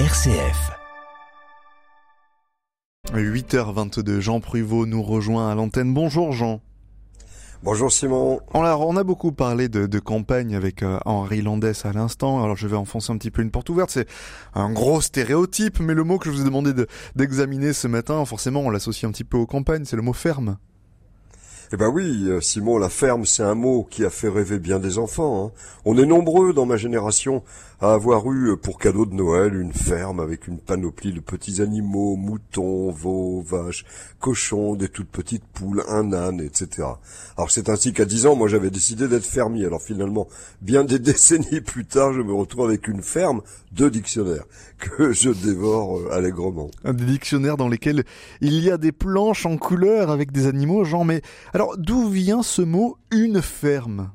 RCF. 8h22, Jean Pruvot nous rejoint à l'antenne. Bonjour Jean. Bonjour Simon. Alors, on a beaucoup parlé de, de campagne avec euh, Henri Landès à l'instant. Alors, je vais enfoncer un petit peu une porte ouverte. C'est un gros stéréotype, mais le mot que je vous ai demandé d'examiner ce matin, forcément, on l'associe un petit peu aux campagnes. C'est le mot ferme. Eh ben oui, euh, Simon, la ferme, c'est un mot qui a fait rêver bien des enfants. Hein. On est nombreux dans ma génération à avoir eu euh, pour cadeau de Noël une ferme avec une panoplie de petits animaux, moutons, veaux, vaches, cochons, des toutes petites poules, un âne, etc. Alors c'est ainsi qu'à 10 ans, moi j'avais décidé d'être fermier. Alors finalement, bien des décennies plus tard, je me retrouve avec une ferme de dictionnaires que je dévore euh, allègrement. Des dictionnaires dans lesquels il y a des planches en couleur avec des animaux, Jean, mais d'où vient ce mot une ferme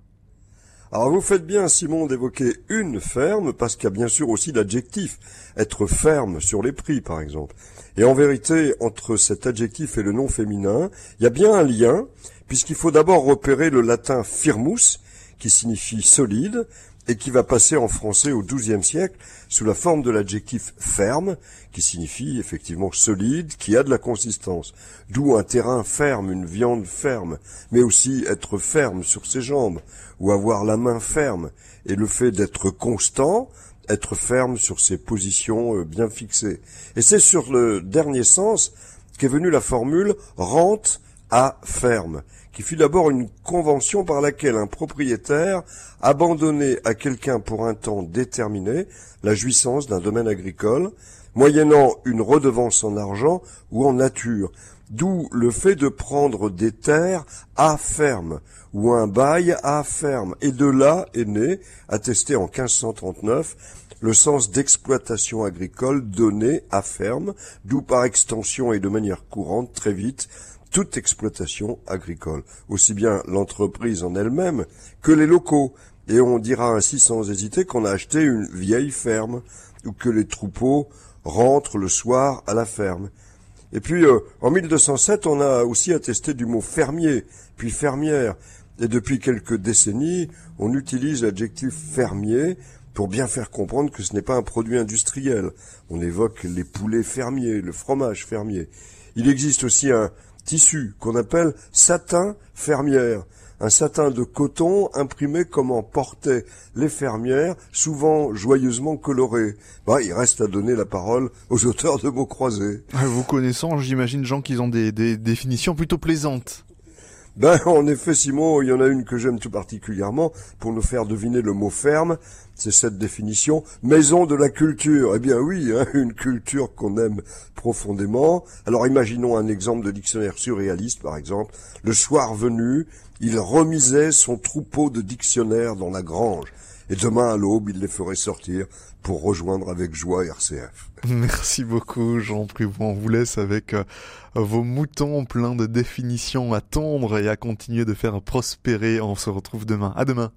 alors vous faites bien, Simon, d'évoquer une ferme, parce qu'il y a bien sûr aussi l'adjectif, être ferme sur les prix, par exemple. Et en vérité, entre cet adjectif et le nom féminin, il y a bien un lien, puisqu'il faut d'abord repérer le latin firmus, qui signifie solide, et qui va passer en français au XIIe siècle sous la forme de l'adjectif ferme, qui signifie effectivement solide, qui a de la consistance. D'où un terrain ferme, une viande ferme, mais aussi être ferme sur ses jambes, ou avoir la main ferme, et le fait d'être constant, être ferme sur ses positions euh, bien fixées. Et c'est sur le dernier sens qu'est venue la formule rente à ferme, qui fut d'abord une convention par laquelle un propriétaire abandonnait à quelqu'un pour un temps déterminé la jouissance d'un domaine agricole, moyennant une redevance en argent ou en nature, d'où le fait de prendre des terres à ferme, ou un bail à ferme, et de là est né, attesté en 1539, le sens d'exploitation agricole donné à ferme, d'où par extension et de manière courante très vite toute exploitation agricole, aussi bien l'entreprise en elle-même que les locaux. Et on dira ainsi sans hésiter qu'on a acheté une vieille ferme, ou que les troupeaux rentrent le soir à la ferme. Et puis, euh, en 1207, on a aussi attesté du mot fermier, puis fermière. Et depuis quelques décennies, on utilise l'adjectif fermier pour bien faire comprendre que ce n'est pas un produit industriel. On évoque les poulets fermiers, le fromage fermier. Il existe aussi un, tissu qu'on appelle satin fermière. Un satin de coton imprimé comme en portaient les fermières, souvent joyeusement coloré. Bah, il reste à donner la parole aux auteurs de mots croisés. Ah, vous connaissant, j'imagine, Jean, qu'ils ont des, des définitions plutôt plaisantes. Ben, en effet, Simon, il y en a une que j'aime tout particulièrement pour nous faire deviner le mot ferme. C'est cette définition, maison de la culture. Eh bien oui, hein, une culture qu'on aime profondément. Alors imaginons un exemple de dictionnaire surréaliste, par exemple. Le soir venu, il remisait son troupeau de dictionnaires dans la grange. Et demain à l'aube, il les ferait sortir pour rejoindre avec joie RCF. Merci beaucoup Jean Privon. On vous laisse avec euh, vos moutons pleins de définitions à tondre et à continuer de faire prospérer. On se retrouve demain. À demain.